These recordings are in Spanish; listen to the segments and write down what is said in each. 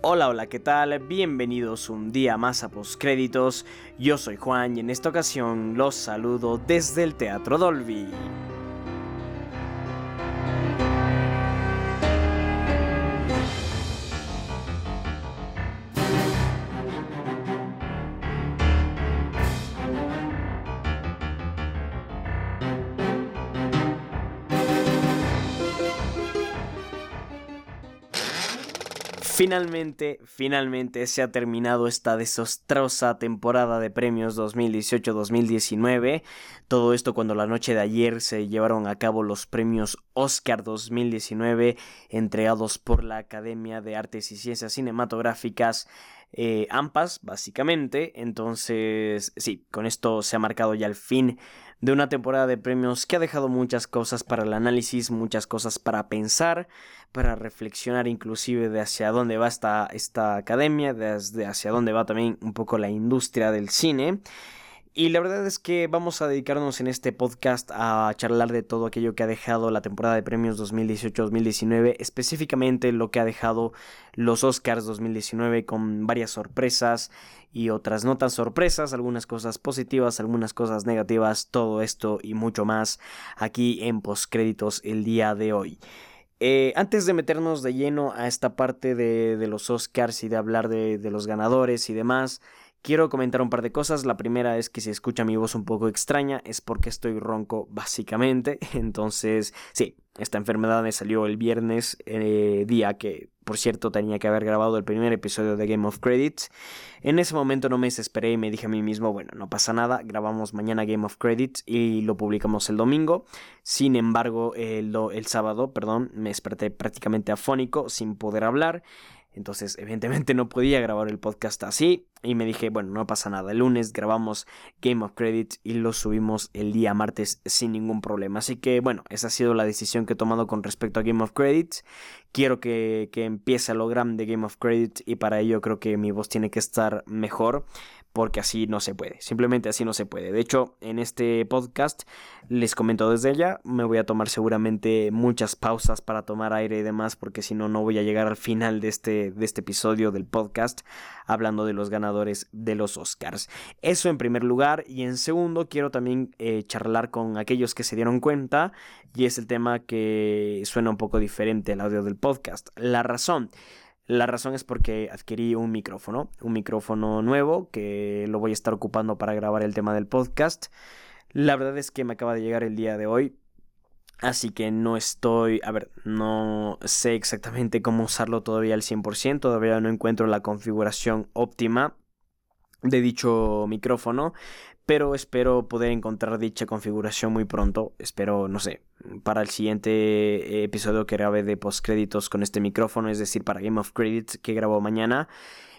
Hola, hola, ¿qué tal? Bienvenidos un día más a Postcréditos. Yo soy Juan y en esta ocasión los saludo desde el Teatro Dolby. Finalmente, finalmente se ha terminado esta desastrosa temporada de premios 2018-2019. Todo esto cuando la noche de ayer se llevaron a cabo los premios Oscar 2019 entregados por la Academia de Artes y Ciencias Cinematográficas. Eh, AMPAS, básicamente. Entonces, sí, con esto se ha marcado ya el fin de una temporada de premios que ha dejado muchas cosas para el análisis, muchas cosas para pensar, para reflexionar inclusive de hacia dónde va esta, esta academia, desde hacia dónde va también un poco la industria del cine. Y la verdad es que vamos a dedicarnos en este podcast a charlar de todo aquello que ha dejado la temporada de premios 2018-2019, específicamente lo que ha dejado los Oscars 2019 con varias sorpresas y otras no tan sorpresas, algunas cosas positivas, algunas cosas negativas, todo esto y mucho más aquí en Postcréditos el día de hoy. Eh, antes de meternos de lleno a esta parte de, los Oscars y de hablar de, de los ganadores y demás, Quiero comentar un par de cosas. La primera es que si escucha mi voz un poco extraña es porque estoy ronco básicamente. Entonces, sí, esta enfermedad me salió el viernes, eh, día que, por cierto, tenía que haber grabado el primer episodio de Game of Credits. En ese momento no me desesperé y me dije a mí mismo, bueno, no pasa nada, grabamos mañana Game of Credits y lo publicamos el domingo. Sin embargo, el, el sábado, perdón, me desperté prácticamente afónico, sin poder hablar. Entonces, evidentemente no podía grabar el podcast así. Y me dije, bueno, no pasa nada. El lunes grabamos Game of Credits y lo subimos el día martes sin ningún problema. Así que, bueno, esa ha sido la decisión que he tomado con respecto a Game of Credits. Quiero que, que empiece lo grande de Game of Credits y para ello creo que mi voz tiene que estar mejor porque así no se puede, simplemente así no se puede. De hecho, en este podcast les comento desde ya, me voy a tomar seguramente muchas pausas para tomar aire y demás, porque si no, no voy a llegar al final de este, de este episodio del podcast hablando de los ganadores de los Oscars. Eso en primer lugar, y en segundo quiero también eh, charlar con aquellos que se dieron cuenta, y es el tema que suena un poco diferente al audio del podcast. La razón. La razón es porque adquirí un micrófono, un micrófono nuevo que lo voy a estar ocupando para grabar el tema del podcast. La verdad es que me acaba de llegar el día de hoy, así que no estoy, a ver, no sé exactamente cómo usarlo todavía al 100%, todavía no encuentro la configuración óptima de dicho micrófono, pero espero poder encontrar dicha configuración muy pronto. Espero, no sé, para el siguiente episodio que grabe de postcréditos con este micrófono, es decir, para Game of Credits que grabo mañana.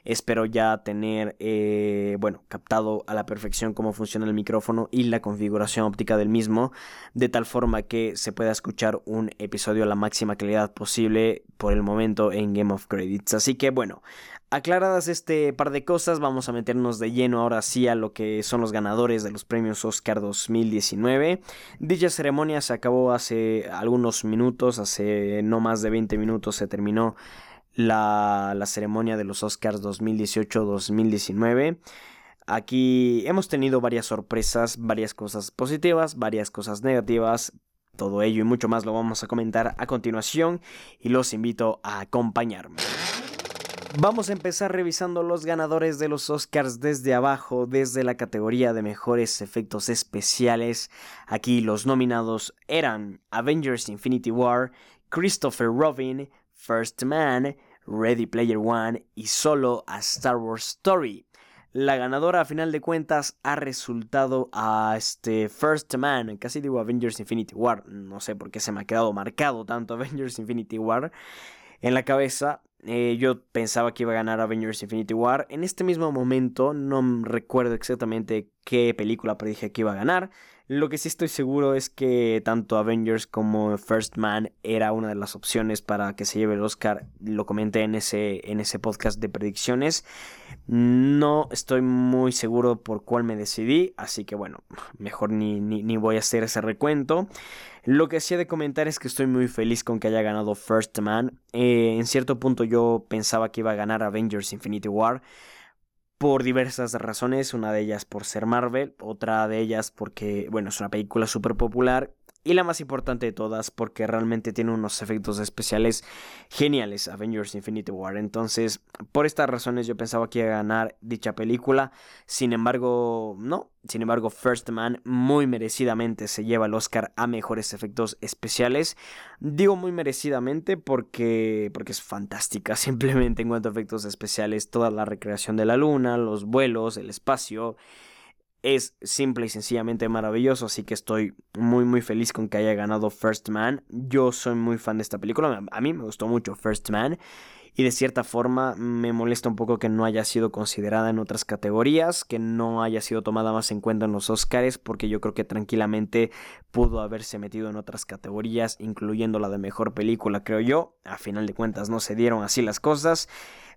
Espero ya tener, eh, bueno, captado a la perfección cómo funciona el micrófono y la configuración óptica del mismo, de tal forma que se pueda escuchar un episodio a la máxima calidad posible por el momento en Game of Credits. Así que bueno, Aclaradas este par de cosas, vamos a meternos de lleno ahora sí a lo que son los ganadores de los premios Oscar 2019. Dicha ceremonia se acabó hace algunos minutos, hace no más de 20 minutos se terminó la, ceremonia de los Oscars 2018-2019. Aquí hemos tenido varias sorpresas, varias cosas positivas, varias cosas negativas. Todo ello y mucho más lo vamos a comentar a continuación y los invito a acompañarme. Vamos a empezar revisando los ganadores de los Oscars desde abajo, desde la categoría de mejores efectos especiales. Aquí los nominados eran Avengers Infinity War, Christopher Robin, First Man, Ready Player One y solo a Star Wars Story. La ganadora a final de cuentas ha resultado a este First Man, casi digo Avengers Infinity War, no sé por qué se me ha quedado marcado tanto Avengers Infinity War en la cabeza, eh, yo pensaba que iba a ganar Avengers Infinity War. En este mismo momento no recuerdo exactamente qué película predije que iba a ganar. Lo que sí estoy seguro es que tanto Avengers como First Man era una de las opciones para que se lleve el Oscar. Lo comenté en ese, en ese podcast de predicciones. No estoy muy seguro por cuál me decidí, así que bueno, mejor ni, ni, voy a hacer ese recuento. Lo que sí he de comentar es que estoy muy feliz con que haya ganado First Man. Eh, en cierto punto yo pensaba que iba a ganar Avengers Infinity War por diversas razones, una de ellas por ser Marvel, otra de ellas porque, bueno, es una película súper popular y la más importante de todas porque realmente tiene unos efectos especiales geniales, Avengers Infinity War. Entonces, por estas razones yo pensaba que iba a ganar dicha película, sin embargo, no, sin embargo, First Man muy merecidamente se lleva el Oscar a mejores efectos especiales. Digo muy merecidamente porque, porque es fantástica simplemente en cuanto a efectos especiales. Toda la recreación de la luna, los vuelos, el espacio. Es simple y sencillamente maravilloso, así que estoy muy muy feliz con que haya ganado First Man. Yo soy muy fan de esta película, a mí me gustó mucho First Man y de cierta forma me molesta un poco que no haya sido considerada en otras categorías, que no haya sido tomada más en cuenta en los Oscars, porque yo creo que tranquilamente pudo haberse metido en otras categorías, incluyendo la de mejor película, creo yo. A final de cuentas no se dieron así las cosas.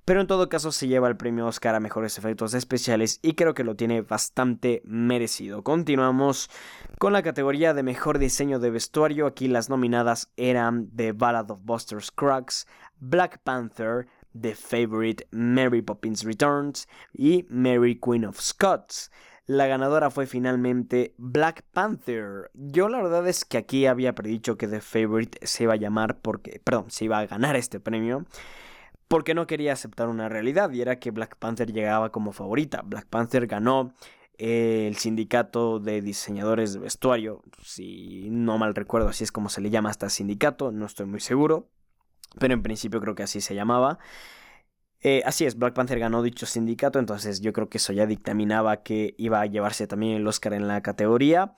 Pero en todo caso se lleva el premio Oscar a mejores efectos especiales y creo que lo tiene bastante merecido. Continuamos con la categoría de mejor diseño de vestuario. Aquí las nominadas eran The Ballad of Buster Scruggs, Black Panther, The Favorite, Mary Poppins Returns y Mary Queen of Scots. La ganadora fue finalmente Black Panther. Yo la verdad es que aquí había predicho que The Favorite se iba a llamar porque, perdón, se iba a ganar este premio porque no quería aceptar una realidad y era que Black Panther llegaba como favorita. Black Panther ganó el sindicato de diseñadores de vestuario, si no mal recuerdo, así es como se le llama hasta sindicato, no estoy muy seguro pero en principio creo que así se llamaba. Eh, así es, Black Panther ganó dicho sindicato, entonces yo creo que eso ya dictaminaba que iba a llevarse también el Oscar en la categoría.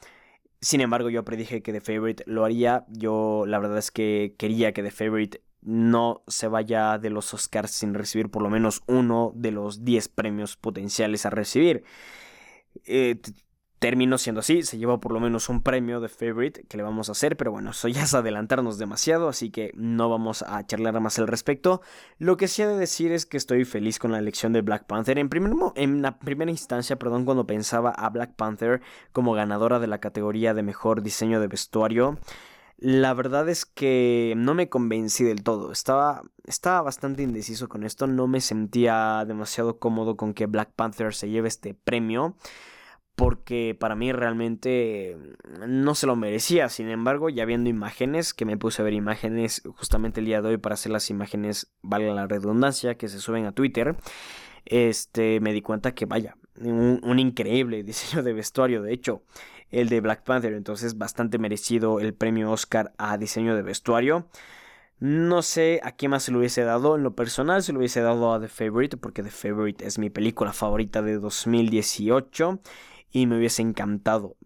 Sin embargo, yo predije que The Favorite lo haría. Yo la verdad es que quería que The Favorite no se vaya de los Oscars sin recibir por lo menos uno de los 10 premios potenciales a recibir. Eh, terminó siendo así, se llevó por lo menos un premio de favorite que le vamos a hacer, pero bueno, eso ya es adelantarnos demasiado, así que no vamos a charlar más al respecto. Lo que sí he de decir es que estoy feliz con la elección de Black Panther. En, la primera instancia, perdón, cuando pensaba a Black Panther como ganadora de la categoría de mejor diseño de vestuario, la verdad es que no me convencí del todo. Estaba, estaba bastante indeciso con esto. No me sentía demasiado cómodo con que Black Panther se lleve este premio porque para mí realmente no se lo merecía. Sin embargo, ya viendo imágenes, que me puse a ver imágenes justamente el día de hoy para hacer las imágenes, valga la redundancia, que se suben a Twitter, este, me di cuenta que vaya, un, un increíble diseño de vestuario, de hecho, el de Black Panther, entonces bastante merecido el premio Oscar a diseño de vestuario. No sé a qué más se lo hubiese dado. En lo personal se lo hubiese dado a The Favorite, porque The Favorite es mi película favorita de 2018 y me hubiese encantado,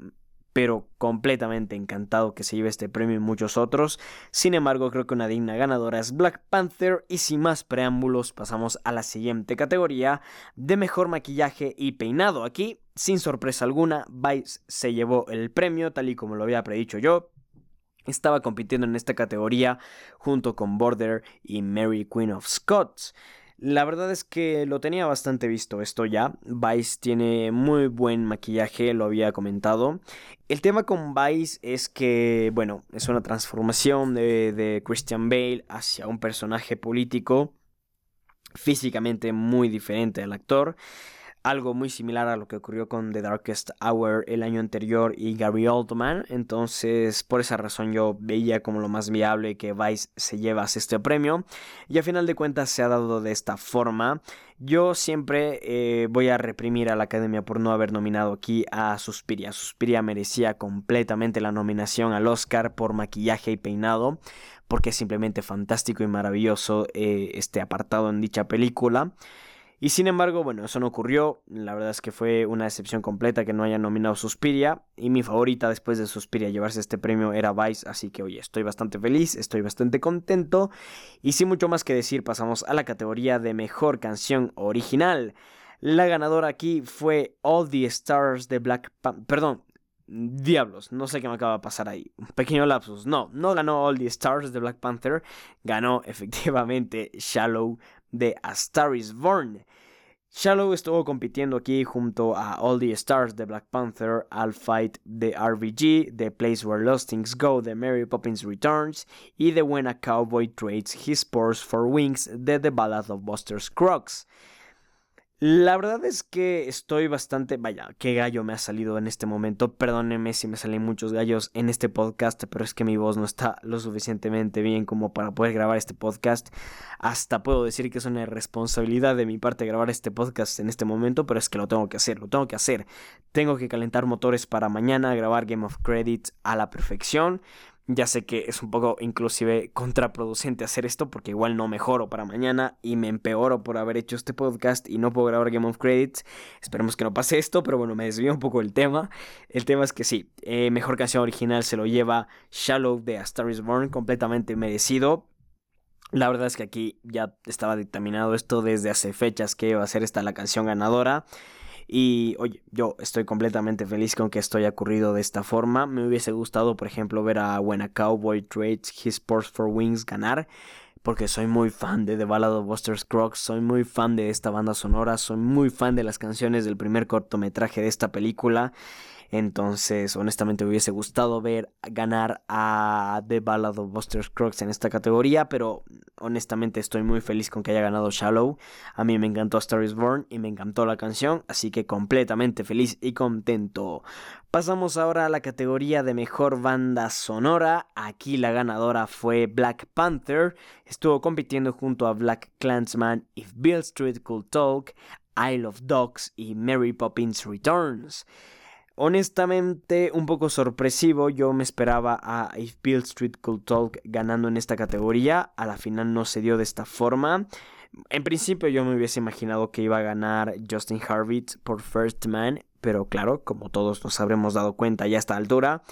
pero completamente encantado que se lleve este premio y muchos otros. Sin embargo, creo que una digna ganadora es Black Panther y sin más preámbulos pasamos a la siguiente categoría de mejor maquillaje y peinado. Aquí, sin sorpresa alguna, Vice se llevó el premio tal y como lo había predicho yo. Estaba compitiendo en esta categoría junto con Border y Mary Queen of Scots. La verdad es que lo tenía bastante visto esto ya. Vice tiene muy buen maquillaje, lo había comentado. El tema con Vice es que, bueno, es una transformación de, de Christian Bale hacia un personaje político físicamente muy diferente al actor algo muy similar a lo que ocurrió con The Darkest Hour el año anterior y Gary Oldman. Entonces, por esa razón yo veía como lo más viable que Vice se llevase este premio. Y a final de cuentas se ha dado de esta forma. Yo siempre eh, voy a reprimir a la academia por no haber nominado aquí a Suspiria. Suspiria merecía completamente la nominación al Oscar por maquillaje y peinado. Porque es simplemente fantástico y maravilloso eh, este apartado en dicha película. Y sin embargo, bueno, eso no ocurrió. La verdad es que fue una decepción completa que no haya nominado Suspiria. Y mi favorita después de Suspiria llevarse este premio era Vice. Así que, oye, estoy bastante feliz, estoy bastante contento. Y sin mucho más que decir, pasamos a la categoría de mejor canción original. La ganadora aquí fue All the Stars de Black Panther. Perdón, Diablos, no sé qué me acaba de pasar ahí. Un pequeño lapsus. No, no ganó All the Stars de Black Panther. Ganó efectivamente Shallow de A Star is Born. Shallow estuvo compitiendo aquí junto a All the Stars de Black Panther, Al Fight de RBG, The Place Where Lost Things Go de Mary Poppins Returns y de When a Cowboy Trades His Spurs for Wings de The Ballad of Buster Scruggs. La verdad es que estoy bastante... Vaya, qué gallo me ha salido en este momento. Perdónenme si me salen muchos gallos en este podcast, pero es que mi voz no está lo suficientemente bien como para poder grabar este podcast. Hasta puedo decir que es una responsabilidad de mi parte grabar este podcast en este momento, pero es que lo tengo que hacer, lo tengo que hacer. Tengo que calentar motores para mañana, grabar Game of Credits a la perfección. Ya sé que es un poco inclusive contraproducente hacer esto porque igual no mejoro para mañana y me empeoro por haber hecho este podcast y no puedo grabar Game of Credits. Esperemos que no pase esto, pero bueno, me desvío un poco el tema. El tema es que sí, eh, mejor canción original se lo lleva Shallow de A Star is Born, completamente merecido. La verdad es que aquí ya estaba dictaminado esto desde hace fechas que iba a ser esta la canción ganadora. Y oye, yo estoy completamente feliz con que esto haya ocurrido de esta forma. Me hubiese gustado, por ejemplo, ver a When a Cowboy Trades His Sports for Wings ganar. Porque soy muy fan de The Ballad of Buster Scruggs, soy muy fan de esta banda sonora, soy muy fan de las canciones del primer cortometraje de esta película. Entonces, honestamente me hubiese gustado ver ganar a The Ballad of Buster Scruggs en esta categoría, pero honestamente estoy muy feliz con que haya ganado Shallow. A mí me encantó Star is Born y me encantó la canción, así que completamente feliz y contento. Pasamos ahora a la categoría de mejor banda sonora. Aquí la ganadora fue Black Panther. Estuvo compitiendo junto a Black Clansman, If Bill Street Could Talk, Isle of Dogs y Mary Poppins Returns. Honestamente, un poco sorpresivo. Yo me esperaba a If Bill Street Could Talk ganando en esta categoría. A la final no se dio de esta forma. En principio yo me hubiese imaginado que iba a ganar Justin Harvitz por First Man. Pero claro, como todos nos habremos dado cuenta ya a esta altura,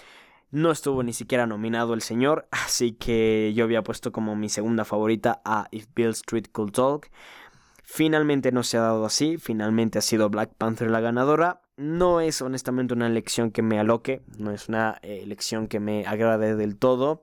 no estuvo ni siquiera nominado el señor. Así que yo había puesto como mi segunda favorita a If Bill Street Could Talk. Finalmente no se ha dado así. Finalmente ha sido Black Panther la ganadora no es honestamente una elección que me aloque, no es una eh, elección que me agrade del todo.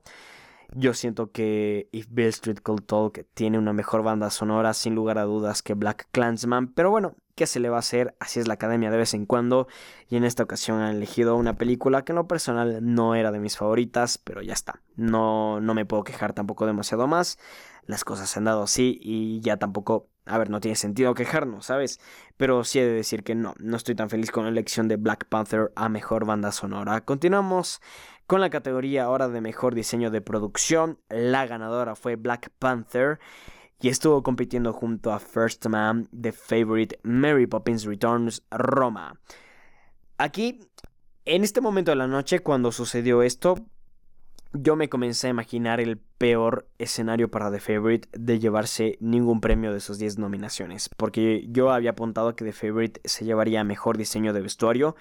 Yo siento que If Bill Street Could Talk tiene una mejor banda sonora, sin lugar a dudas, que Black Clansman. Pero bueno, ¿qué se le va a hacer? Así es la academia de vez en cuando. Y en esta ocasión han elegido una película que en lo personal no era de mis favoritas, pero ya está. No, no me puedo quejar tampoco demasiado más. Las cosas se han dado así y ya tampoco a ver, no tiene sentido quejarnos, ¿sabes? Pero sí he de decir que no, no estoy tan feliz con la elección de Black Panther a mejor banda sonora. Continuamos con la categoría ahora de mejor diseño de producción. La ganadora fue Black Panther y estuvo compitiendo junto a First Man, The Favorite, Mary Poppins Returns, Roma. Aquí, en este momento de la noche, cuando sucedió esto, yo me comencé a imaginar el peor escenario para The Favorite de llevarse ningún premio de sus 10 nominaciones, porque yo había apuntado que The Favorite se llevaría mejor diseño de vestuario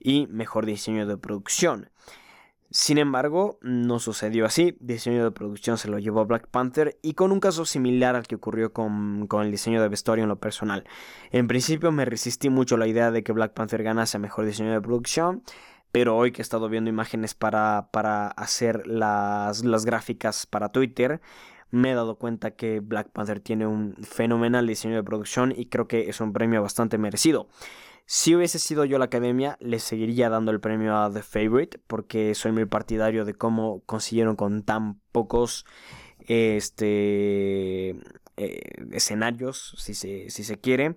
y mejor diseño de producción. Sin embargo, no sucedió así. Diseño de producción se lo llevó Black Panther y con un caso similar al que ocurrió con, con, el diseño de vestuario en lo personal. En principio me resistí mucho a la idea de que Black Panther ganase mejor diseño de producción pero hoy que he estado viendo imágenes para, para hacer las, las gráficas para Twitter, me he dado cuenta que Black Panther tiene un fenomenal diseño de producción y creo que es un premio bastante merecido. Si hubiese sido yo la academia, le seguiría dando el premio a The Favorite, porque soy muy partidario de cómo consiguieron con tan pocos este, eh, escenarios, si se, si se quiere,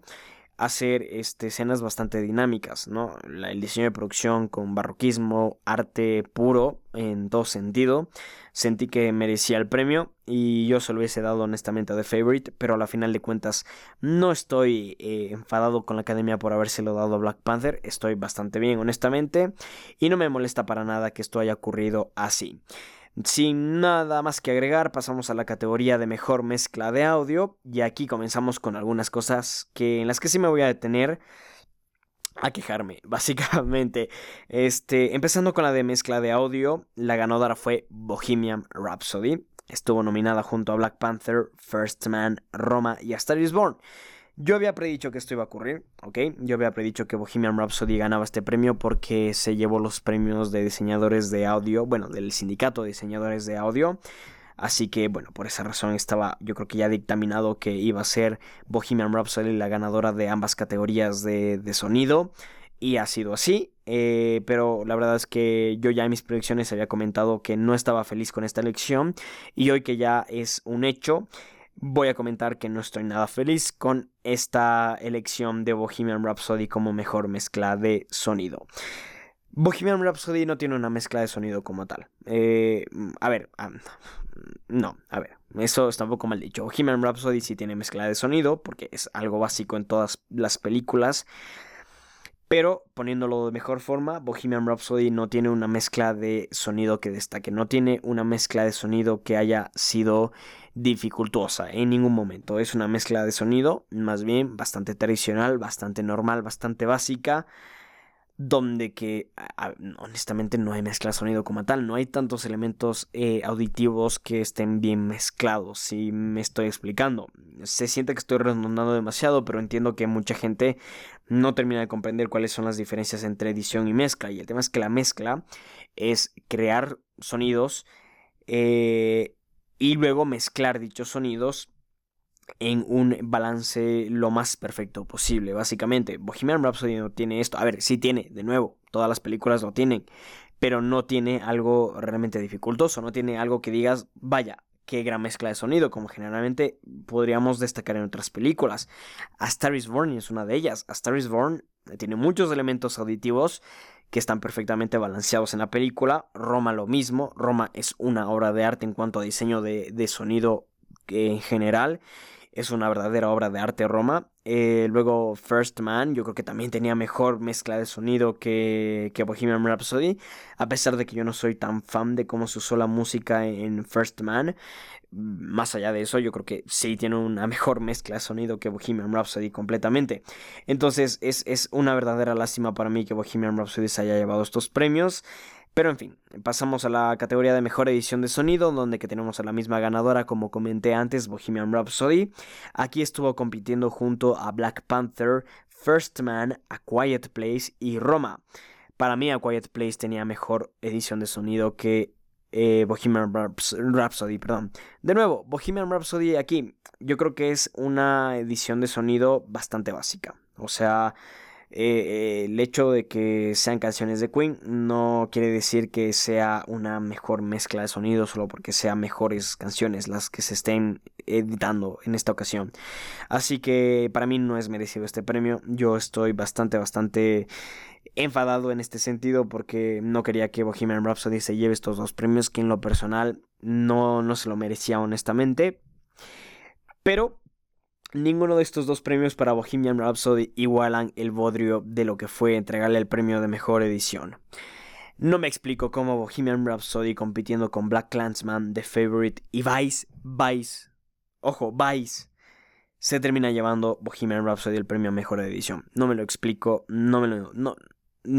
hacer este, escenas bastante dinámicas, ¿no? el diseño de producción con barroquismo, arte puro en todo sentido. Sentí que merecía el premio y yo se lo hubiese dado honestamente a The Favorite, pero a la final de cuentas no estoy eh, enfadado con la academia por habérselo dado a Black Panther, estoy bastante bien honestamente y no me molesta para nada que esto haya ocurrido así. Sin nada más que agregar, pasamos a la categoría de mejor mezcla de audio y aquí comenzamos con algunas cosas que en las que sí me voy a detener a quejarme, básicamente. Este, empezando con la de mezcla de audio, la ganadora fue Bohemian Rhapsody. Estuvo nominada junto a Black Panther, First Man, Roma y A Star is Born. Yo había predicho que esto iba a ocurrir, ¿ok? Yo había predicho que Bohemian Rhapsody ganaba este premio porque se llevó los premios de diseñadores de audio, bueno, del sindicato de diseñadores de audio. Así que, bueno, por esa razón estaba, yo creo que ya dictaminado que iba a ser Bohemian Rhapsody la ganadora de ambas categorías de, sonido. Y ha sido así. Eh, pero la verdad es que yo ya en mis predicciones había comentado que no estaba feliz con esta elección. Y hoy que ya es un hecho voy a comentar que no estoy nada feliz con esta elección de Bohemian Rhapsody como mejor mezcla de sonido. Bohemian Rhapsody no tiene una mezcla de sonido como tal. Eh, a ver, no, a ver, eso está un poco mal dicho. Bohemian Rhapsody sí tiene mezcla de sonido porque es algo básico en todas las películas. Pero poniéndolo de mejor forma, Bohemian Rhapsody no tiene una mezcla de sonido que destaque, no tiene una mezcla de sonido que haya sido dificultosa en ningún momento. Es una mezcla de sonido, más bien bastante tradicional, bastante normal, bastante básica donde que honestamente no hay mezcla de sonido como tal, no hay tantos elementos eh, auditivos que estén bien mezclados, si me estoy explicando. Se siente que estoy redundando demasiado, pero entiendo que mucha gente no termina de comprender cuáles son las diferencias entre edición y mezcla. Y el tema es que la mezcla es crear sonidos eh, y luego mezclar dichos sonidos en un balance lo más perfecto posible, básicamente. Bohemian Rhapsody no tiene esto. A ver, sí tiene, de nuevo, todas las películas lo tienen, pero no tiene algo realmente dificultoso, no tiene algo que digas, vaya, qué gran mezcla de sonido, como generalmente podríamos destacar en otras películas. A Star is Born es una de ellas. A Star is Born tiene muchos elementos auditivos que están perfectamente balanceados en la película. Roma lo mismo. Roma es una obra de arte en cuanto a diseño de, de sonido en general es una verdadera obra de arte Roma. Eh, luego First Man, yo creo que también tenía mejor mezcla de sonido que, que Bohemian Rhapsody, a pesar de que yo no soy tan fan de cómo se usó la música en First Man. Más allá de eso, yo creo que sí tiene una mejor mezcla de sonido que Bohemian Rhapsody completamente. Entonces es, es una verdadera lástima para mí que Bohemian Rhapsody se haya llevado estos premios. Pero en fin, pasamos a la categoría de mejor edición de sonido, donde que tenemos a la misma ganadora como comenté antes, Bohemian Rhapsody. Aquí estuvo compitiendo junto a Black Panther, First Man, A Quiet Place y Roma. Para mí A Quiet Place tenía mejor edición de sonido que eh, Bohemian Rhapsody, perdón. De nuevo, Bohemian Rhapsody aquí, yo creo que es una edición de sonido bastante básica. O sea, eh, el hecho de que sean canciones de Queen no quiere decir que sea una mejor mezcla de sonido solo porque sean mejores canciones las que se estén editando en esta ocasión. Así que para mí no es merecido este premio. Yo estoy bastante, bastante enfadado en este sentido porque no quería que Bohemian Rhapsody se lleve estos dos premios que en lo personal no, no se lo merecía honestamente. Pero Ninguno de estos dos premios para Bohemian Rhapsody igualan el bodrio de lo que fue entregarle el premio de mejor edición. No me explico cómo Bohemian Rhapsody compitiendo con Black Clansman, The Favorite y Vice, Vice, ojo, Vice, se termina llevando Bohemian Rhapsody el premio a mejor edición. No me lo explico, no me lo... No,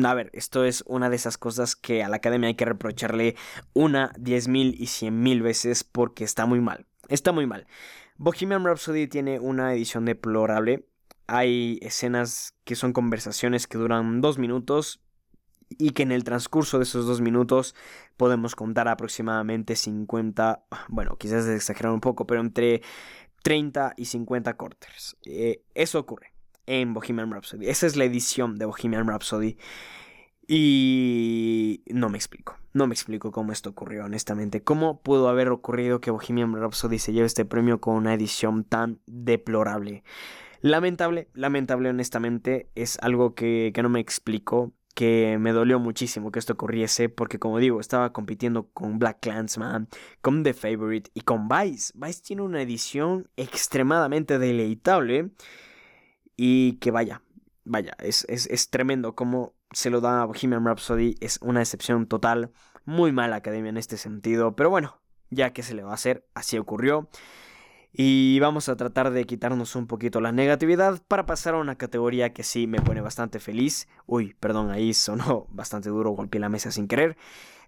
a ver, esto es una de esas cosas que a la academia hay que reprocharle una, diez mil y cien mil veces porque está muy mal. Está muy mal. Bohemian Rhapsody tiene una edición deplorable. Hay escenas que son conversaciones que duran dos minutos y que en el transcurso de esos dos minutos podemos contar aproximadamente 50, bueno, quizás exagerar un poco, pero entre 30 y 50 cortes. Eh, eso ocurre en Bohemian Rhapsody. Esa es la edición de Bohemian Rhapsody. Y no me explico, no me explico cómo esto ocurrió, honestamente. ¿Cómo pudo haber ocurrido que Bohemian Rhapsody se lleve este premio con una edición tan deplorable? Lamentable, lamentable, honestamente, es algo que, que no me explico, que me dolió muchísimo que esto ocurriese, porque como digo, estaba compitiendo con Black Clansman, con The Favorite y con Vice. Vice tiene una edición extremadamente deleitable y que vaya, vaya, es, es, es tremendo como se lo da a Bohemian Rhapsody. Es una excepción total. Muy mala academia en este sentido. Pero bueno, ya que se le va a hacer, así ocurrió. Y vamos a tratar de quitarnos un poquito la negatividad para pasar a una categoría que sí me pone bastante feliz. Uy, perdón, ahí sonó bastante duro, golpeé la mesa sin querer.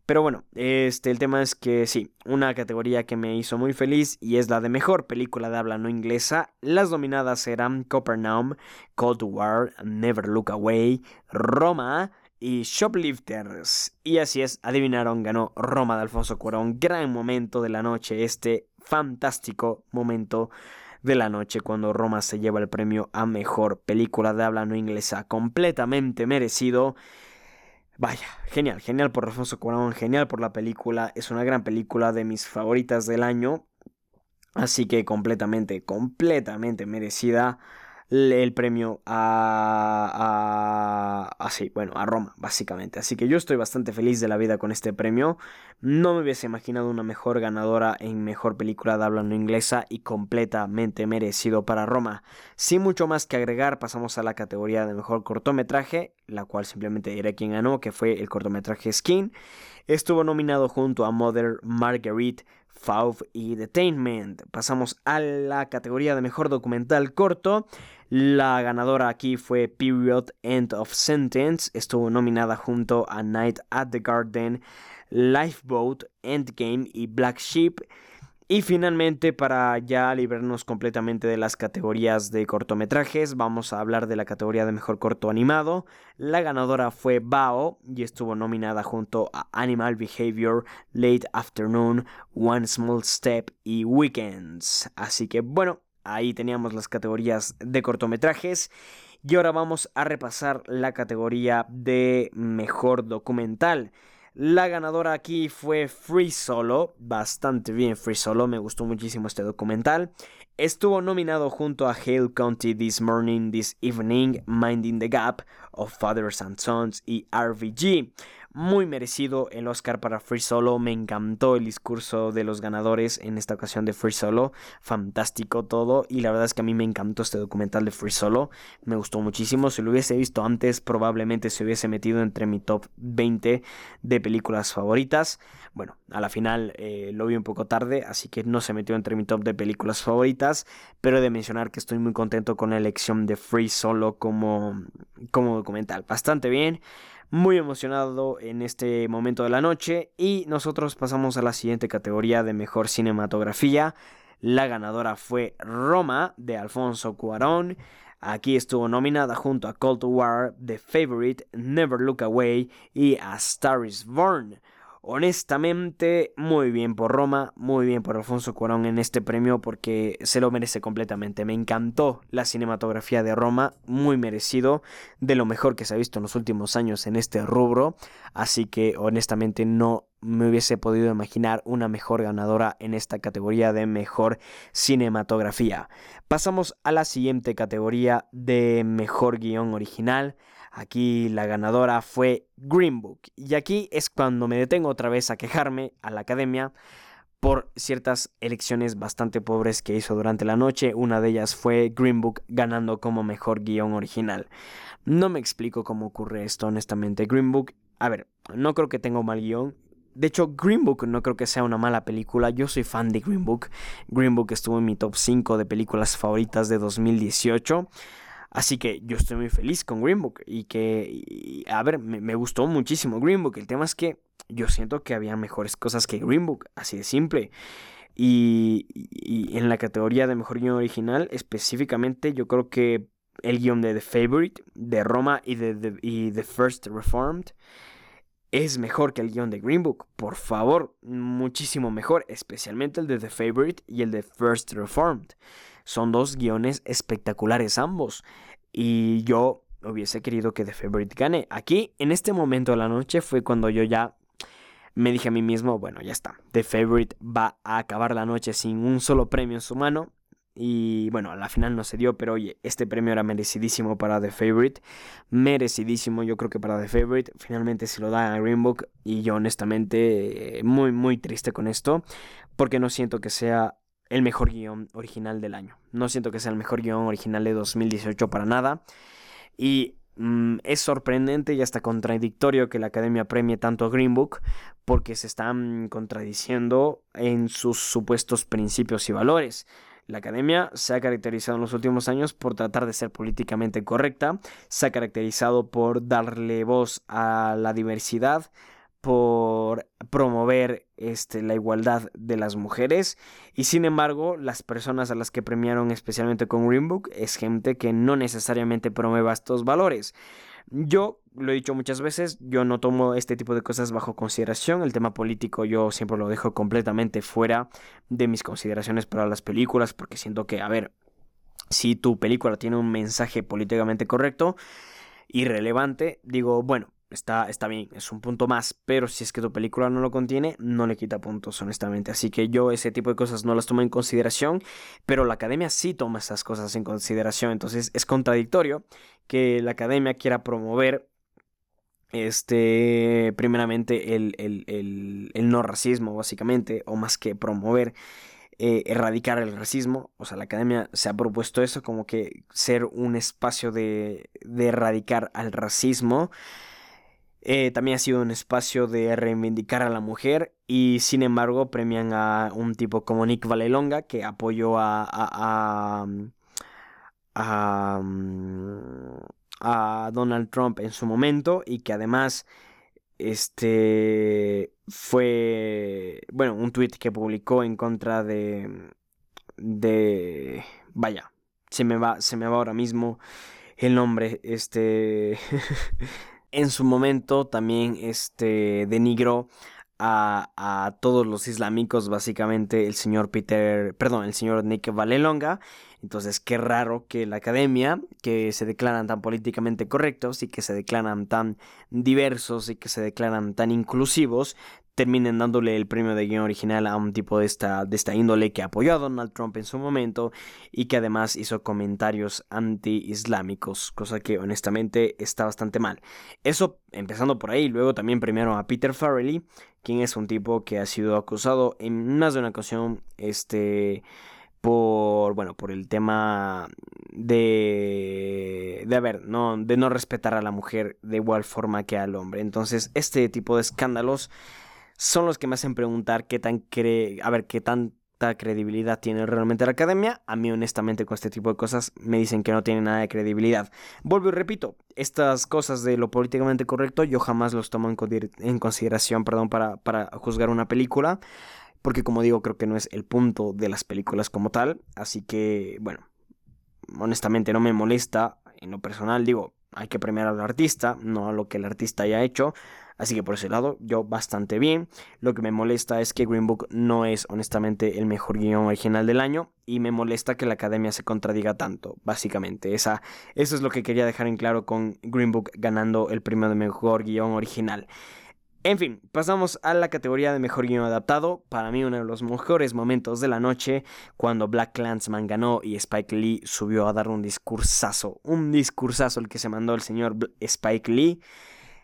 Pero bueno, este, el tema es que sí, una categoría que me hizo muy feliz y es la de mejor película de habla no inglesa. Las dominadas eran Copernaum, Cold War, Never Look Away, Roma y Shoplifters. Y así es, adivinaron, ganó Roma de Alfonso Cuarón. Gran momento de la noche, este fantástico momento de la noche cuando Roma se lleva el premio a mejor película de habla no inglesa. Completamente merecido. Vaya, genial, genial por Alfonso Cuarón, genial por la película. Es una gran película de mis favoritas del año. Así que completamente, completamente merecida el premio a, a, bueno, a Roma, básicamente. Así que yo estoy bastante feliz de la vida con este premio. No me hubiese imaginado una mejor ganadora en mejor película de habla no inglesa y completamente merecido para Roma. Sin mucho más que agregar, pasamos a la categoría de mejor cortometraje, la cual simplemente diré quién ganó, que fue el cortometraje Skin. Estuvo nominado junto a Mother Marguerite, Fauve y Detainment. Pasamos a la categoría de mejor documental corto. La ganadora aquí fue Period End of Sentence. Estuvo nominada junto a Night at the Garden, Lifeboat, Endgame y Black Sheep. Y finalmente, para ya librarnos completamente de las categorías de cortometrajes, vamos a hablar de la categoría de mejor corto animado. La ganadora fue Bao y estuvo nominada junto a Animal Behavior, Late Afternoon, One Small Step y Weekends. Así que bueno, Ahí teníamos las categorías de cortometrajes. Y ahora vamos a repasar la categoría de mejor documental. La ganadora aquí fue Free Solo, bastante bien Free Solo, me gustó muchísimo este documental. Estuvo nominado junto a Hale County This Morning, This Evening, Minding the Gap, of Fathers and Sons y RVG muy merecido el Oscar para Free Solo. Me encantó el discurso de los ganadores en esta ocasión de Free Solo. Fantástico todo. Y la verdad es que a mí me encantó este documental de Free Solo. Me gustó muchísimo. Si lo hubiese visto antes, probablemente se hubiese metido entre mi top 20 de películas favoritas. Bueno, a la final eh, lo vi un poco tarde, así que no se metió entre mi top de películas favoritas. Pero he de mencionar que estoy muy contento con la elección de Free Solo como, como documental. Bastante bien muy emocionado en este momento de la noche y nosotros pasamos a la siguiente categoría de mejor cinematografía. La ganadora fue Roma de Alfonso Cuarón. Aquí estuvo nominada junto a Cold War, The Favorite, Never Look Away y A Star is Born. Honestamente, muy bien por Roma, muy bien por Alfonso Cuarón en este premio porque se lo merece completamente. Me encantó la cinematografía de Roma, muy merecido, de lo mejor que se ha visto en los últimos años en este rubro. Así que honestamente no me hubiese podido imaginar una mejor ganadora en esta categoría de mejor cinematografía. Pasamos a la siguiente categoría de mejor guion original. Aquí la ganadora fue Green Book. Y aquí es cuando me detengo otra vez a quejarme a la academia por ciertas elecciones bastante pobres que hizo durante la noche. Una de ellas fue Green Book ganando como mejor guion original. No me explico cómo ocurre esto, honestamente. Green Book, a ver, no creo que tenga un mal guion. De hecho, Green Book no creo que sea una mala película. Yo soy fan de Green Book. Green Book estuvo en mi top 5 de películas favoritas de 2018. Así que yo estoy muy feliz con Green Book y que, a ver, me, gustó muchísimo Green Book. El tema es que yo siento que había mejores cosas que Green Book, así de simple. Y, en la categoría de mejor guion original, específicamente, yo creo que el guion de The Favorite, de Roma y de, y The First Reformed es mejor que el guion de Green Book. Por favor, muchísimo mejor, especialmente el de The Favorite y el de First Reformed. Son dos guiones espectaculares ambos. Y yo hubiese querido que The Favorite gane. Aquí, en este momento de la noche, fue cuando yo ya me dije a mí mismo, bueno, ya está. The Favorite va a acabar la noche sin un solo premio en su mano. Y bueno, a la final no se dio, pero oye, este premio era merecidísimo para The Favorite. Merecidísimo, yo creo que para The Favorite. Finalmente se lo da a Green Book. Y yo honestamente muy, muy triste con esto. Porque no siento que sea el mejor guion original del año. No siento que sea el mejor guion original de 2018 para nada. Y mm, es sorprendente y hasta contradictorio que la academia premie tanto a Green Book porque se están contradiciendo en sus supuestos principios y valores. La academia se ha caracterizado en los últimos años por tratar de ser políticamente correcta, se ha caracterizado por darle voz a la diversidad, por promover este, la igualdad de las mujeres y sin embargo las personas a las que premiaron especialmente con Green Book es gente que no necesariamente promueva estos valores. Yo lo he dicho muchas veces, yo no tomo este tipo de cosas bajo consideración, el tema político yo siempre lo dejo completamente fuera de mis consideraciones para las películas porque siento que, a ver, si tu película tiene un mensaje políticamente correcto y relevante, digo, bueno, está, está bien, es un punto más, pero si es que tu película no lo contiene, no le quita puntos, honestamente. Así que yo ese tipo de cosas no las tomo en consideración, pero la academia sí toma esas cosas en consideración, entonces es contradictorio que la academia quiera promover este, primeramente el, el, no racismo, básicamente, o más que promover, eh, erradicar el racismo. O sea, la academia se ha propuesto eso como que ser un espacio de, de erradicar al racismo. Eh, también ha sido un espacio de reivindicar a la mujer y sin embargo premian a un tipo como Nick Valelonga que apoyó a, a, a, a, Donald Trump en su momento y que además este fue bueno un tweet que publicó en contra de de vaya se me va se me va ahora mismo el nombre este en su momento también este, denigró a, a, todos los islámicos, básicamente el señor Peter, perdón, el señor Nick Valelonga. Entonces, qué raro que la academia, que se declaran tan políticamente correctos y que se declaran tan diversos y que se declaran tan inclusivos, terminen dándole el premio de guion original a un tipo de esta, de esta índole que apoyó a Donald Trump en su momento y que además hizo comentarios anti-islámicos, cosa que honestamente está bastante mal. Eso empezando por ahí, luego también premiaron a Peter Farrelly, quien es un tipo que ha sido acusado en más de una ocasión, este por bueno por el tema de de haber no de no respetar a la mujer de igual forma que al hombre entonces este tipo de escándalos son los que me hacen preguntar qué tan cre a ver qué tanta credibilidad tiene realmente la academia. A mí honestamente con este tipo de cosas me dicen que no tiene nada de credibilidad. Vuelvo y repito, estas cosas de lo políticamente correcto yo jamás los tomo en, consideración, perdón, para, para juzgar una película. Porque como digo, creo que no es el punto de las películas como tal. Así que, bueno, honestamente no me molesta. En lo personal digo, hay que premiar al artista, no a lo que el artista haya hecho. Así que por ese lado, yo bastante bien. Lo que me molesta es que Green Book no es honestamente el mejor guion original del año. Y me molesta que la academia se contradiga tanto, básicamente. Esa, eso es lo que quería dejar en claro con Green Book ganando el premio de mejor guion original. En fin, pasamos a la categoría de mejor guion adaptado. Para mí uno de los mejores momentos de la noche cuando Black Clansman ganó y Spike Lee subió a dar un discursazo. Un discursazo el que se mandó el señor Spike Lee.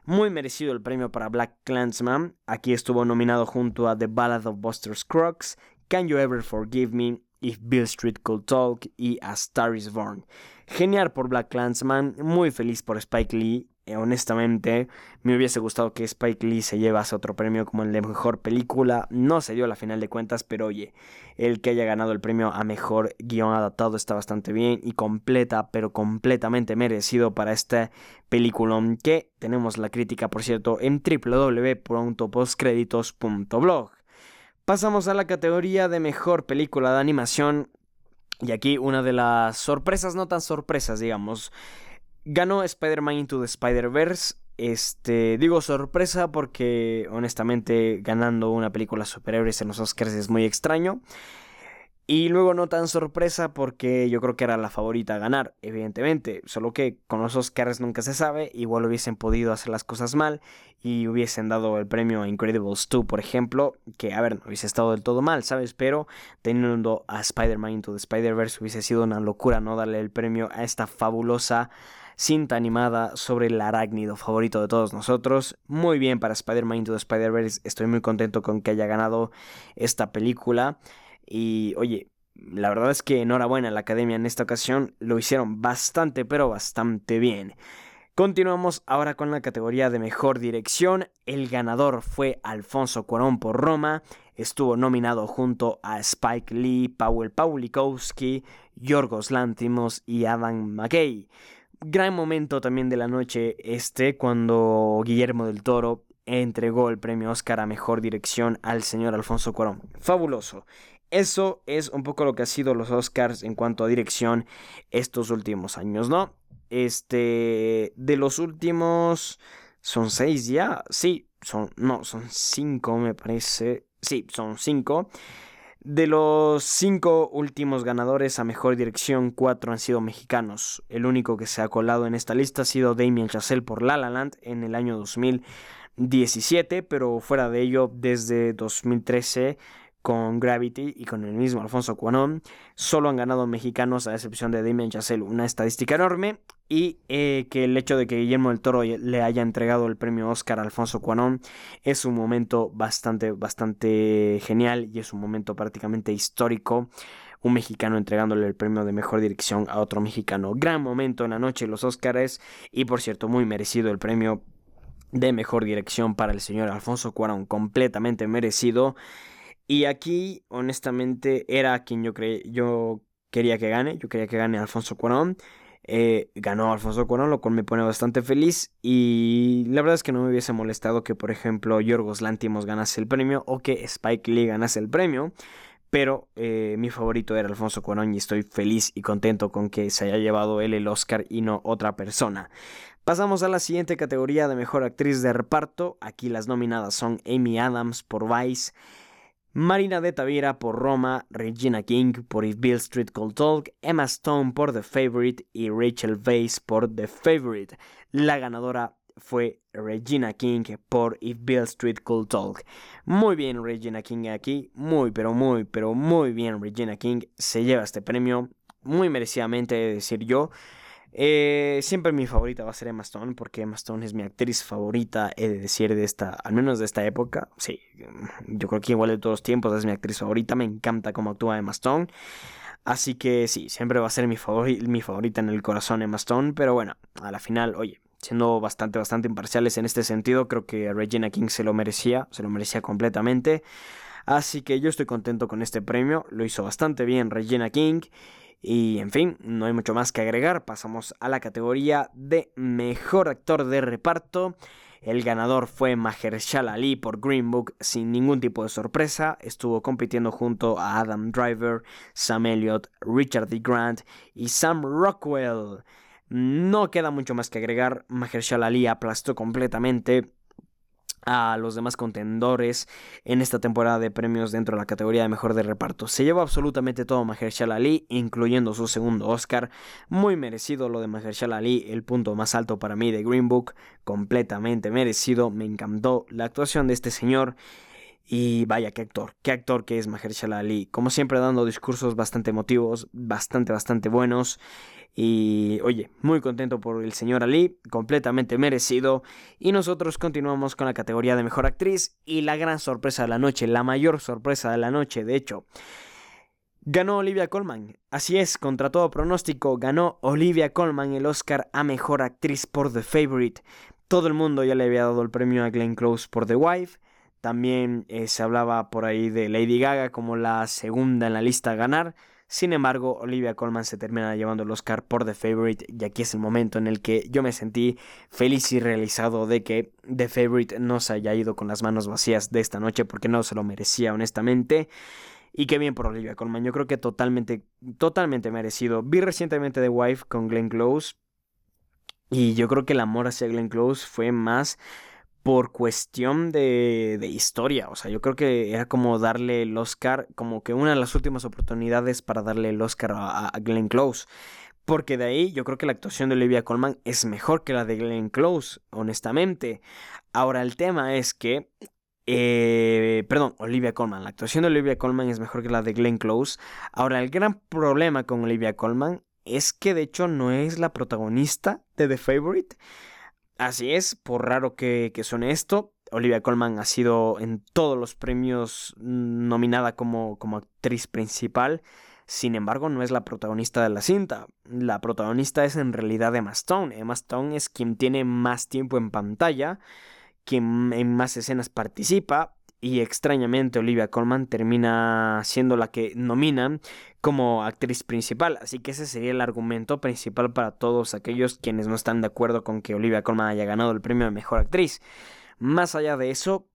Muy merecido el premio para Black Clansman. Aquí estuvo nominado junto a The Ballad of Buster Scruggs, Can You Ever Forgive Me, If Bill Street Could Talk y A Star Is Born. Genial por Black Clansman, muy feliz por Spike Lee. Eh, honestamente, me hubiese gustado que Spike Lee se llevase otro premio como el de mejor película. No se dio a la final de cuentas, pero oye, el que haya ganado el premio a mejor guion adaptado está bastante bien y completa, pero completamente merecido para esta película. Que tenemos la crítica, por cierto, en www.postcreditos.blog. Pasamos a la categoría de mejor película de animación. Y aquí una de las sorpresas, no tan sorpresas, digamos. Ganó Spider-Man Into the Spider-Verse. Este, digo sorpresa porque honestamente ganando una película superhéroes en los Oscars es muy extraño. Y luego no tan sorpresa porque yo creo que era la favorita a ganar, evidentemente. Solo que con los Oscars nunca se sabe. Igual hubiesen podido hacer las cosas mal y hubiesen dado el premio a Incredibles 2, por ejemplo. Que, a ver, no hubiese estado del todo mal, ¿sabes? Pero teniendo a Spider-Man Into the Spider-Verse hubiese sido una locura no darle el premio a esta fabulosa cinta animada sobre el arácnido favorito de todos nosotros. Muy bien para Spider-Man Into the Spider-Verse. Estoy muy contento con que haya ganado esta película. Y oye, la verdad es que enhorabuena a la academia en esta ocasión. Lo hicieron bastante, pero bastante bien. Continuamos ahora con la categoría de mejor dirección. El ganador fue Alfonso Cuarón por Roma. Estuvo nominado junto a Spike Lee, Powell Pawlikowski, Yorgos Lantimos y Adam McKay gran momento también de la noche este, cuando Guillermo del Toro entregó el premio Oscar a Mejor Dirección al señor Alfonso Cuarón. Fabuloso. Eso es un poco lo que ha sido los Oscars en cuanto a dirección estos últimos años, ¿no? Este, de los últimos, son seis ya, sí, son, no, son cinco me parece, sí, son cinco. De los cinco últimos ganadores a mejor dirección, cuatro han sido mexicanos. El único que se ha colado en esta lista ha sido Damien Chazelle por La La Land en el año 2017, pero fuera de ello, desde 2013 con Gravity y con el mismo Alfonso Cuanón. Solo han ganado mexicanos a excepción de Damien Chazelle, una estadística enorme. Y eh, que el hecho de que Guillermo del Toro le haya entregado el premio Oscar a Alfonso Cuanón es un momento bastante, bastante genial y es un momento prácticamente histórico. Un mexicano entregándole el premio de mejor dirección a otro mexicano. Gran momento en la noche los Oscars y por cierto muy merecido el premio de mejor dirección para el señor Alfonso Cuarón, completamente merecido. Y aquí, honestamente, era quien yo, yo quería que gane. Yo quería que gane Alfonso Cuarón. Eh, ganó Alfonso Cuarón, lo cual me pone bastante feliz. Y la verdad es que no me hubiese molestado que, por ejemplo, Yorgos Lantimos ganase el premio o que Spike Lee ganase el premio. Pero eh, mi favorito era Alfonso Cuarón y estoy feliz y contento con que se haya llevado él el Oscar y no otra persona. Pasamos a la siguiente categoría de mejor actriz de reparto. Aquí las nominadas son Amy Adams por Vice. Marina de Tavira por Roma, Regina King por If Bill Street Cold Talk, Emma Stone por The Favorite y Rachel Weisz por The Favorite. La ganadora fue Regina King por If Bill Street Cold Talk. Muy bien Regina King aquí, muy pero muy pero muy bien Regina King se lleva este premio, muy merecidamente decir yo. Eh, siempre mi favorita va a ser Emma Stone, porque Emma Stone es mi actriz favorita, he de decir, de esta, al menos de esta época. Sí, yo creo que igual de todos los tiempos es mi actriz favorita, me encanta cómo actúa Emma Stone. Así que sí, siempre va a ser mi, mi favorita en el corazón Emma Stone, pero bueno, a la final, oye, siendo bastante, bastante imparciales en este sentido, creo que Regina King se lo merecía, se lo merecía completamente. Así que yo estoy contento con este premio, lo hizo bastante bien Regina King. Y en fin, no hay mucho más que agregar. Pasamos a la categoría de mejor actor de reparto. El ganador fue Mahershala Ali por Green Book sin ningún tipo de sorpresa. Estuvo compitiendo junto a Adam Driver, Sam Elliott, Richard D. Grant y Sam Rockwell. No queda mucho más que agregar. Mahershala Ali aplastó completamente a los demás contendores en esta temporada de premios dentro de la categoría de mejor de reparto. Se llevó absolutamente todo Mahershala Ali, incluyendo su segundo Oscar. Muy merecido lo de Mahershala Ali, el punto más alto para mí de Green Book, completamente merecido. Me encantó la actuación de este señor. Y vaya, qué actor, qué actor que es Mahershala Ali. Como siempre dando discursos bastante emotivos, bastante, bastante buenos. Y oye, muy contento por el señor Ali, completamente merecido. Y nosotros continuamos con la categoría de mejor actriz y la gran sorpresa de la noche, la mayor sorpresa de la noche, de hecho. Ganó Olivia Colman. Así es, contra todo pronóstico, ganó Olivia Colman el Oscar a Mejor Actriz por The Favorite. Todo el mundo ya le había dado el premio a Glenn Close por The Wife. También eh, se hablaba por ahí de Lady Gaga como la segunda en la lista a ganar. Sin embargo, Olivia Colman se termina llevando el Oscar por The Favorite y aquí es el momento en el que yo me sentí feliz y realizado de que The Favorite no se haya ido con las manos vacías de esta noche porque no se lo merecía honestamente. Y qué bien por Olivia Colman, yo creo que totalmente, totalmente merecido. Vi recientemente The Wife con Glenn Close y yo creo que el amor hacia Glenn Close fue más por cuestión de, de, historia. O sea, yo creo que era como darle el Oscar, como que una de las últimas oportunidades para darle el Oscar a, Glenn Close. Porque de ahí yo creo que la actuación de Olivia Colman es mejor que la de Glenn Close, honestamente. Ahora el tema es que... Eh, perdón, Olivia Colman. La actuación de Olivia Colman es mejor que la de Glenn Close. Ahora el gran problema con Olivia Colman es que de hecho no es la protagonista de The Favorite. Así es, por raro que, que suene esto, Olivia Colman ha sido en todos los premios nominada como, como actriz principal. Sin embargo, no es la protagonista de la cinta. La protagonista es en realidad Emma Stone. Emma Stone es quien tiene más tiempo en pantalla, quien en más escenas participa, y extrañamente Olivia Colman termina siendo la que nominan como actriz principal. Así que ese sería el argumento principal para todos aquellos quienes no están de acuerdo con que Olivia Colman haya ganado el premio de mejor actriz. Más allá de eso,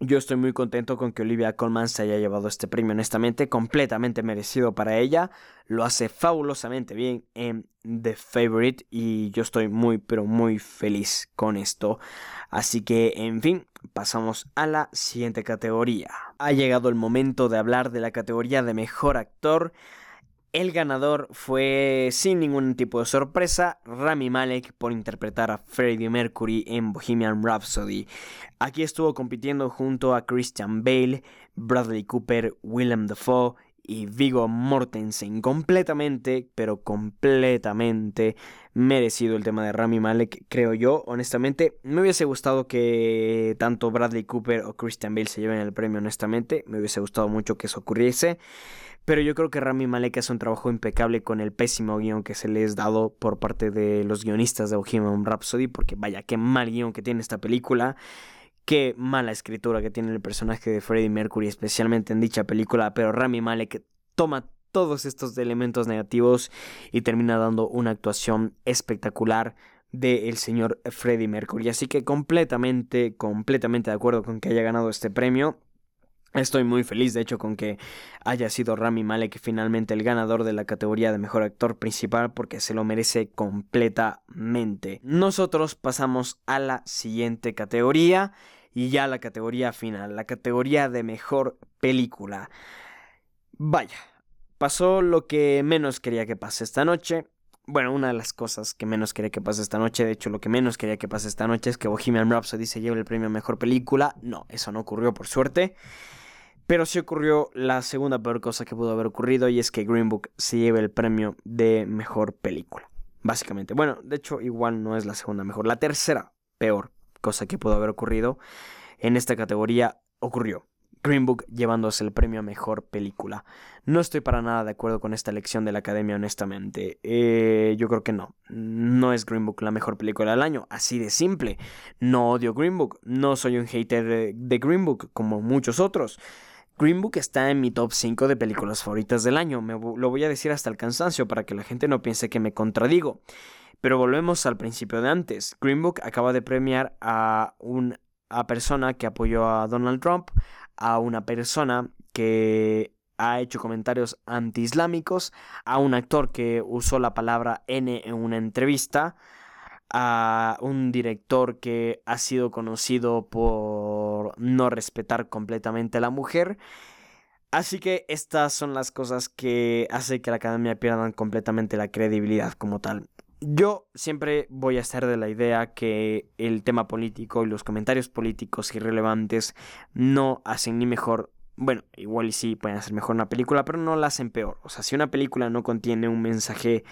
yo estoy muy contento con que Olivia Colman se haya llevado este premio, honestamente, completamente merecido para ella. Lo hace fabulosamente bien en The Favorite y yo estoy muy, pero muy feliz con esto. Así que, en fin, pasamos a la siguiente categoría. Ha llegado el momento de hablar de la categoría de mejor actor. El ganador fue, sin ningún tipo de sorpresa, Rami Malek por interpretar a Freddie Mercury en Bohemian Rhapsody. Aquí estuvo compitiendo junto a Christian Bale, Bradley Cooper, Willem Dafoe y Vigo Mortensen. Completamente, pero completamente merecido el tema de Rami Malek, creo yo. Honestamente, me hubiese gustado que tanto Bradley Cooper o Christian Bale se lleven el premio, honestamente. Me hubiese gustado mucho que eso ocurriese. Pero yo creo que Rami Malek hace un trabajo impecable con el pésimo guion que se les ha dado por parte de los guionistas de Bohemian Rhapsody, porque vaya, qué mal guion que tiene esta película, qué mala escritura que tiene el personaje de Freddie Mercury, especialmente en dicha película, pero Rami Malek toma todos estos elementos negativos y termina dando una actuación espectacular del señor Freddie Mercury. Así que completamente, completamente de acuerdo con que haya ganado este premio. Estoy muy feliz, de hecho, con que haya sido Rami Malek finalmente el ganador de la categoría de mejor actor principal porque se lo merece completamente. Nosotros pasamos a la siguiente categoría y ya la categoría final, la categoría de mejor película. Vaya, pasó lo que menos quería que pase esta noche. Bueno, una de las cosas que menos quería que pase esta noche, de hecho lo que menos quería que pase esta noche es que Bohemian Rhapsody se lleve el premio a Mejor Película. No, eso no ocurrió por suerte. Pero sí ocurrió la segunda peor cosa que pudo haber ocurrido y es que Green Book se lleve el premio de mejor película. Básicamente. Bueno, de hecho igual no es la segunda mejor. La tercera peor cosa que pudo haber ocurrido en esta categoría ocurrió. Green Book llevándose el premio a mejor película. No estoy para nada de acuerdo con esta elección de la academia, honestamente. Eh, yo creo que no. No es Green Book la mejor película del año. Así de simple. No odio Green Book. No soy un hater de Green Book como muchos otros. Green Book está en mi top 5 de películas favoritas del año. Me lo voy a decir hasta el cansancio para que la gente no piense que me contradigo. Pero volvemos al principio de antes. Green Book acaba de premiar a una persona que apoyó a Donald Trump, a una persona que ha hecho comentarios antiislámicos, a un actor que usó la palabra N en una entrevista, a un director que ha sido conocido por no respetar completamente a la mujer. Así que estas son las cosas que hacen que la academia pierda completamente la credibilidad como tal. Yo siempre voy a estar de la idea que el tema político y los comentarios políticos irrelevantes no hacen ni mejor bueno, igual y sí pueden hacer mejor una película, pero no la hacen peor. O sea, si una película no contiene un mensaje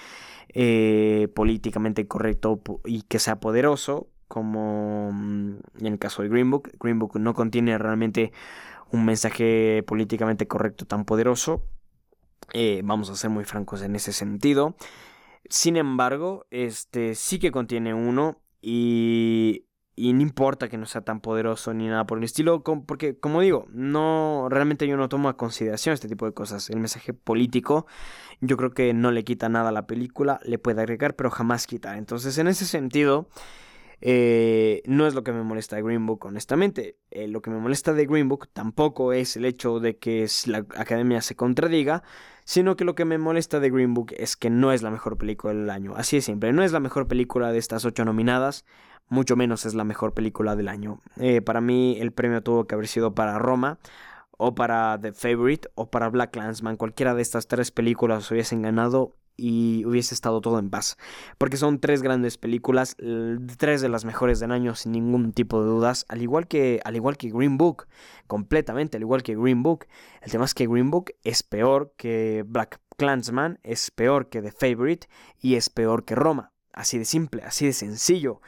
eh, políticamente correcto y que sea poderoso, como mm, en el caso de Green Book, Green Book no contiene realmente un mensaje políticamente correcto tan poderoso. Eh, vamos a ser muy francos en ese sentido. Sin embargo, este sí que contiene uno y y no importa que no sea tan poderoso ni nada por el estilo, porque como digo, no realmente yo no tomo a consideración este tipo de cosas. El mensaje político yo creo que no le quita nada a la película, le puede agregar, pero jamás quitar. Entonces, en ese sentido, eh, no es lo que me molesta de Green Book, honestamente. Eh, lo que me molesta de Green Book tampoco es el hecho de que la academia se contradiga, sino que lo que me molesta de Green Book es que no es la mejor película del año. Así de simple, no es la mejor película de estas ocho nominadas mucho menos es la mejor película del año. Eh, para mí el premio tuvo que haber sido para Roma o para The Favorite o para Black Landsman. Cualquiera de estas tres películas hubiesen ganado y hubiese estado todo en paz. Porque son tres grandes películas, tres de las mejores del año sin ningún tipo de dudas, al igual que al igual que Green Book, completamente al igual que Green Book. El tema es que Green Book es peor que Black Clansman, es peor que The Favorite y es peor que Roma. Así de simple, así de sencillo.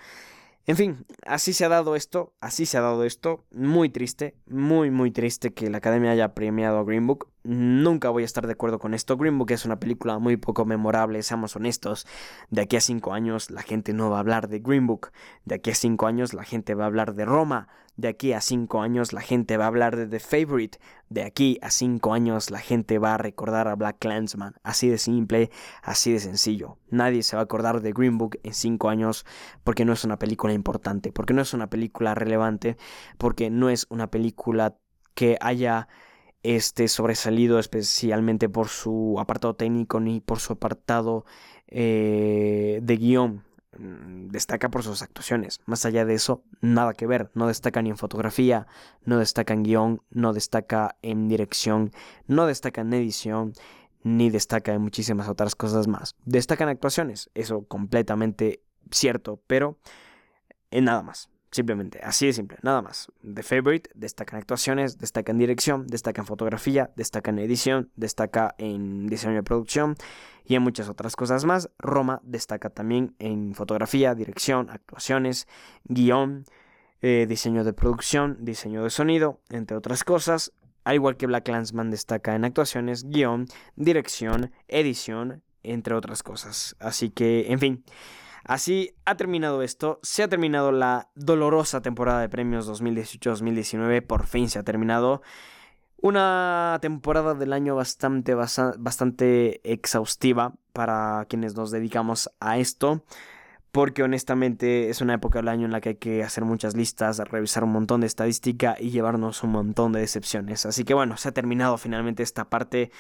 En fin, así se ha dado esto, así se ha dado esto. Muy triste, muy, muy triste que la academia haya premiado a Green Book. Nunca voy a estar de acuerdo con esto. Green Book es una película muy poco memorable, seamos honestos. De aquí a cinco años la gente no va a hablar de Green Book. De aquí a cinco años la gente va a hablar de Roma. De aquí a cinco años la gente va a hablar de The Favorite. De aquí a cinco años la gente va a recordar a Black Clansman. Así de simple, así de sencillo. Nadie se va a acordar de Green Book en cinco años porque no es una película importante, porque no es una película relevante, porque no es una película que haya este, sobresalido especialmente por su apartado técnico ni por su apartado eh, de guion. Mm, destaca por sus actuaciones. Más allá de eso, nada que ver. No destaca ni en fotografía, no destaca en guion, no destaca en dirección, no destaca en edición, ni destaca en muchísimas otras cosas más. Destacan actuaciones, eso completamente cierto, pero en nada más. Simplemente, así de simple, nada más. The Favorite destaca en actuaciones, destaca en dirección, destaca en fotografía, destaca en edición, destaca en diseño de producción y en muchas otras cosas más. Roma destaca también en fotografía, dirección, actuaciones, guion, eh, diseño de producción, diseño de sonido, entre otras cosas. Al igual que Black Landsman destaca en actuaciones, guion, dirección, edición, entre otras cosas. Así que, en fin. Así ha terminado esto, se ha terminado la dolorosa temporada de premios 2018-2019, por fin se ha terminado. Una temporada del año bastante, bastante exhaustiva para quienes nos dedicamos a esto, porque honestamente es una época del año en la que hay que hacer muchas listas, revisar un montón de estadística y llevarnos un montón de decepciones. Así que bueno, se ha terminado finalmente esta parte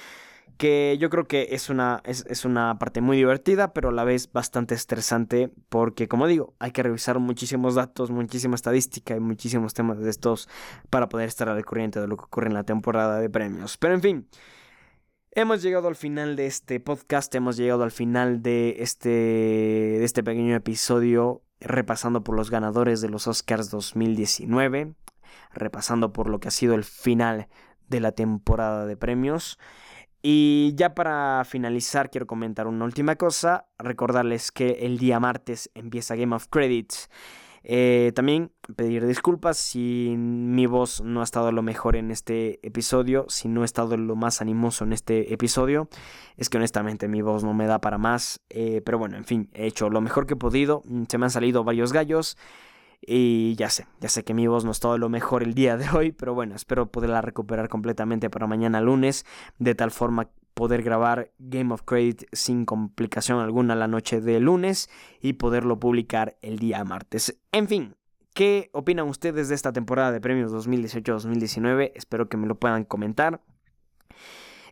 que yo creo que es una, es, una parte muy divertida, pero a la vez bastante estresante, porque como digo, hay que revisar muchísimos datos, muchísima estadística y muchísimos temas de estos para poder estar al corriente de lo que ocurre en la temporada de premios. Pero en fin, hemos llegado al final de este podcast, hemos llegado al final de este, de este pequeño episodio repasando por los ganadores de los Oscars 2019, repasando por lo que ha sido el final de la temporada de premios. Y ya para finalizar, quiero comentar una última cosa. Recordarles que el día martes empieza Game of Credits. Eh, también pedir disculpas si mi voz no ha estado lo mejor en este episodio, si no he estado lo más animoso en este episodio. Es que honestamente mi voz no me da para más. Eh, pero bueno, en fin, he hecho lo mejor que he podido. Se me han salido varios gallos. Y ya sé, ya sé que mi voz no es todo lo mejor el día de hoy, pero bueno, espero poderla recuperar completamente para mañana lunes, de tal forma poder grabar Game of Credit sin complicación alguna la noche de lunes y poderlo publicar el día martes. En fin, ¿qué opinan ustedes de esta temporada de premios 2018-2019? Espero que me lo puedan comentar.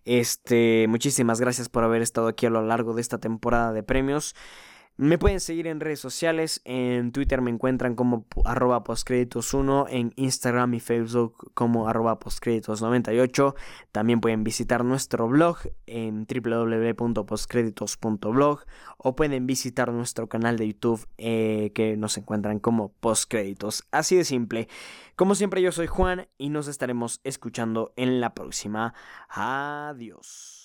Este, muchísimas gracias por haber estado aquí a lo largo de esta temporada de premios. Me pueden seguir en redes sociales, en Twitter me encuentran como arroba postcréditos1, en Instagram y Facebook como arroba postcréditos98. También pueden visitar nuestro blog en www.postcréditos.blog o pueden visitar nuestro canal de YouTube eh, que nos encuentran como postcréditos. Así de simple. Como siempre yo soy Juan y nos estaremos escuchando en la próxima. Adiós.